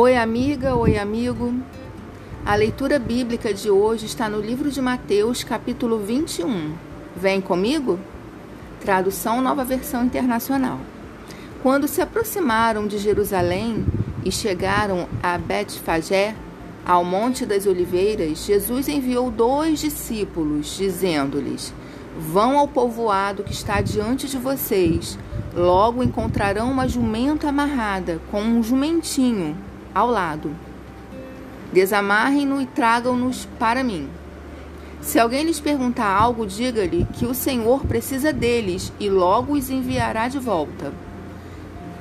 Oi, amiga, oi, amigo. A leitura bíblica de hoje está no livro de Mateus, capítulo 21. Vem comigo? Tradução Nova Versão Internacional. Quando se aproximaram de Jerusalém e chegaram a Betfagé, ao Monte das Oliveiras, Jesus enviou dois discípulos, dizendo-lhes: Vão ao povoado que está diante de vocês. Logo encontrarão uma jumenta amarrada com um jumentinho ao lado. Desamarrem-no e tragam-nos para mim. Se alguém lhes perguntar algo, diga-lhe que o Senhor precisa deles e logo os enviará de volta.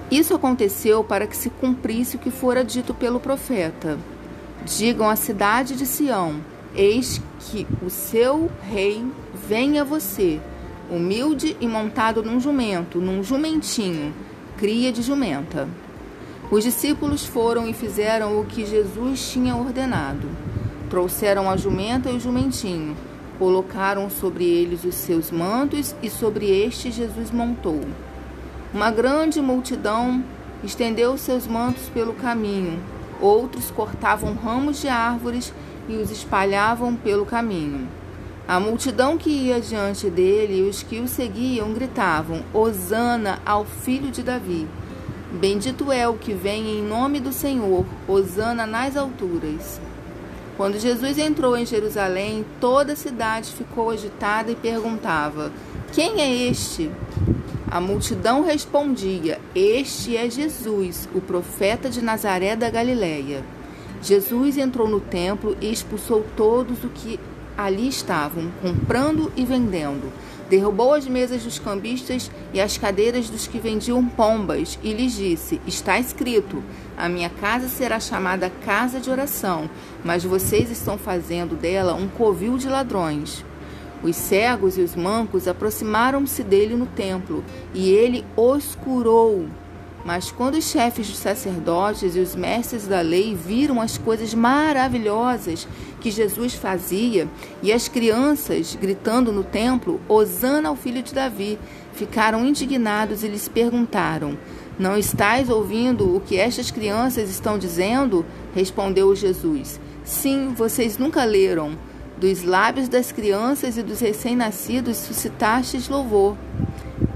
Isso aconteceu para que se cumprisse o que fora dito pelo profeta. Digam à cidade de Sião: Eis que o seu rei vem a você, humilde e montado num jumento, num jumentinho, cria de jumenta. Os discípulos foram e fizeram o que Jesus tinha ordenado. Trouxeram a jumenta e o jumentinho, colocaram sobre eles os seus mantos e sobre este Jesus montou. Uma grande multidão estendeu seus mantos pelo caminho. Outros cortavam ramos de árvores e os espalhavam pelo caminho. A multidão que ia diante dele e os que o seguiam gritavam: Hosana ao filho de Davi. Bendito é o que vem em nome do Senhor, hosana nas alturas. Quando Jesus entrou em Jerusalém, toda a cidade ficou agitada e perguntava: Quem é este? A multidão respondia: Este é Jesus, o profeta de Nazaré da Galileia. Jesus entrou no templo e expulsou todos os que ali estavam, comprando e vendendo Derrubou as mesas dos cambistas e as cadeiras dos que vendiam pombas e lhes disse: Está escrito: A minha casa será chamada casa de oração, mas vocês estão fazendo dela um covil de ladrões. Os cegos e os mancos aproximaram-se dele no templo e ele os curou. Mas quando os chefes dos sacerdotes e os mestres da lei viram as coisas maravilhosas que Jesus fazia e as crianças gritando no templo, Hosana ao filho de Davi, ficaram indignados e lhes perguntaram: Não estais ouvindo o que estas crianças estão dizendo? Respondeu Jesus: Sim, vocês nunca leram. Dos lábios das crianças e dos recém-nascidos suscitastes louvor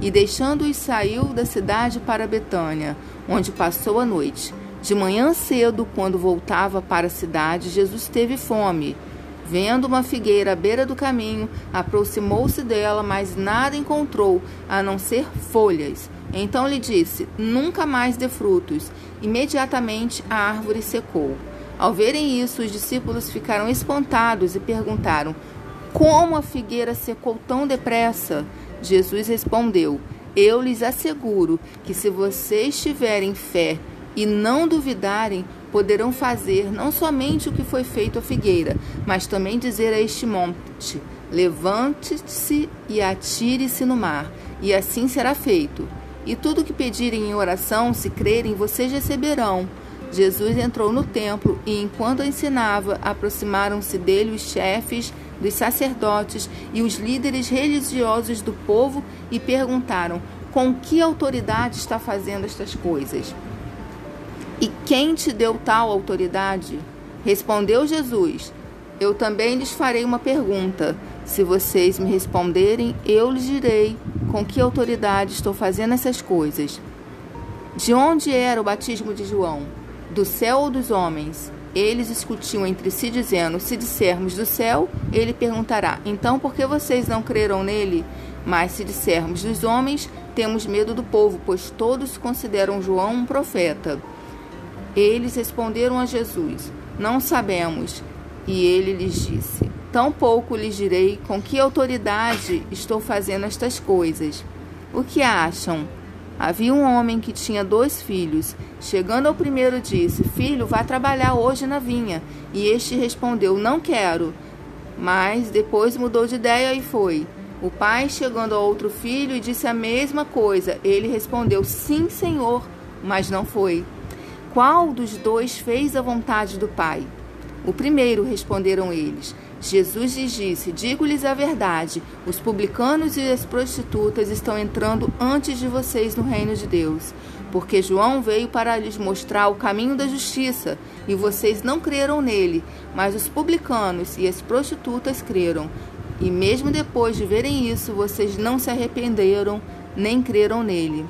e deixando-os saiu da cidade para Betânia, onde passou a noite. De manhã cedo, quando voltava para a cidade, Jesus teve fome. Vendo uma figueira à beira do caminho, aproximou-se dela, mas nada encontrou, a não ser folhas. Então lhe disse: Nunca mais dê frutos. Imediatamente a árvore secou. Ao verem isso, os discípulos ficaram espantados e perguntaram: Como a figueira secou tão depressa? Jesus respondeu: Eu lhes asseguro que se vocês tiverem fé e não duvidarem, poderão fazer não somente o que foi feito à figueira, mas também dizer a este monte: Levante-se e atire-se no mar, e assim será feito. E tudo que pedirem em oração, se crerem, vocês receberão. Jesus entrou no templo e, enquanto ensinava, aproximaram-se dele os chefes dos sacerdotes e os líderes religiosos do povo e perguntaram: Com que autoridade está fazendo estas coisas? E quem te deu tal autoridade? Respondeu Jesus: Eu também lhes farei uma pergunta. Se vocês me responderem, eu lhes direi com que autoridade estou fazendo essas coisas. De onde era o batismo de João? Do céu ou dos homens? Eles discutiam entre si, dizendo: Se dissermos do céu, ele perguntará: Então por que vocês não creram nele? Mas se dissermos dos homens, temos medo do povo, pois todos consideram João um profeta. Eles responderam a Jesus: Não sabemos. E ele lhes disse: Tampouco lhes direi com que autoridade estou fazendo estas coisas. O que acham? Havia um homem que tinha dois filhos. Chegando ao primeiro, disse: Filho, vá trabalhar hoje na vinha. E este respondeu: Não quero. Mas depois mudou de ideia e foi. O pai, chegando ao outro filho, disse a mesma coisa. Ele respondeu: Sim, senhor, mas não foi. Qual dos dois fez a vontade do pai? O primeiro, responderam eles. Jesus lhes disse: Digo-lhes a verdade: os publicanos e as prostitutas estão entrando antes de vocês no reino de Deus. Porque João veio para lhes mostrar o caminho da justiça, e vocês não creram nele, mas os publicanos e as prostitutas creram. E mesmo depois de verem isso, vocês não se arrependeram nem creram nele.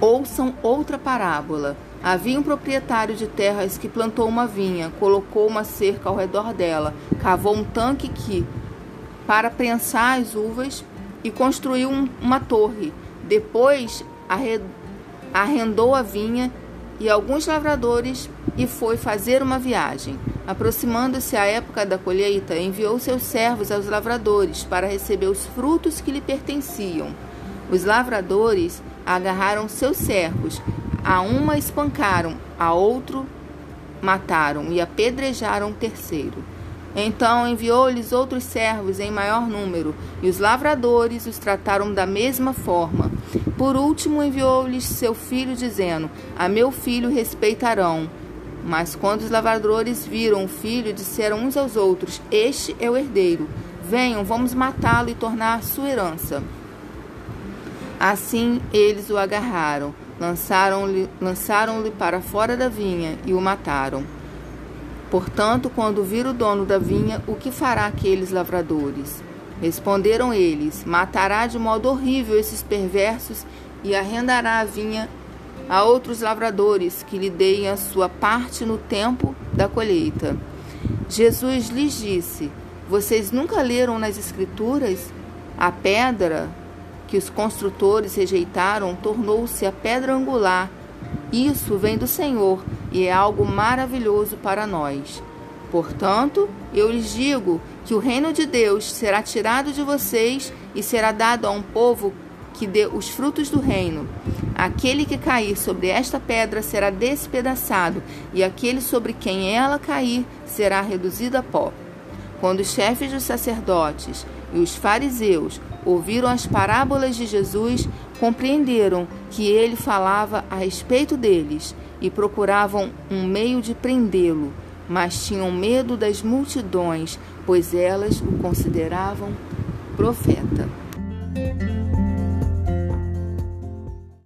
Ouçam outra parábola. Havia um proprietário de terras que plantou uma vinha, colocou uma cerca ao redor dela, cavou um tanque que para prensar as uvas e construiu um, uma torre. Depois arrendou a vinha e alguns lavradores e foi fazer uma viagem. Aproximando-se a época da colheita, enviou seus servos aos lavradores para receber os frutos que lhe pertenciam. Os lavradores agarraram seus servos, a uma espancaram, a outro mataram e apedrejaram o terceiro. Então enviou-lhes outros servos em maior número, e os lavradores os trataram da mesma forma. Por último, enviou-lhes seu filho, dizendo: A meu filho respeitarão. Mas quando os lavradores viram o filho, disseram uns aos outros: Este é o herdeiro. Venham, vamos matá-lo e tornar sua herança. Assim eles o agarraram, lançaram-lhe lançaram para fora da vinha e o mataram. Portanto, quando vir o dono da vinha, o que fará aqueles lavradores? Responderam eles: Matará de modo horrível esses perversos e arrendará a vinha a outros lavradores que lhe deem a sua parte no tempo da colheita. Jesus lhes disse: Vocês nunca leram nas Escrituras a pedra que os construtores rejeitaram tornou-se a pedra angular. Isso vem do Senhor e é algo maravilhoso para nós. Portanto, eu lhes digo que o reino de Deus será tirado de vocês e será dado a um povo que dê os frutos do reino. Aquele que cair sobre esta pedra será despedaçado, e aquele sobre quem ela cair será reduzido a pó. Quando os chefes dos sacerdotes e os fariseus ouviram as parábolas de Jesus, compreenderam que ele falava a respeito deles e procuravam um meio de prendê-lo, mas tinham medo das multidões, pois elas o consideravam profeta.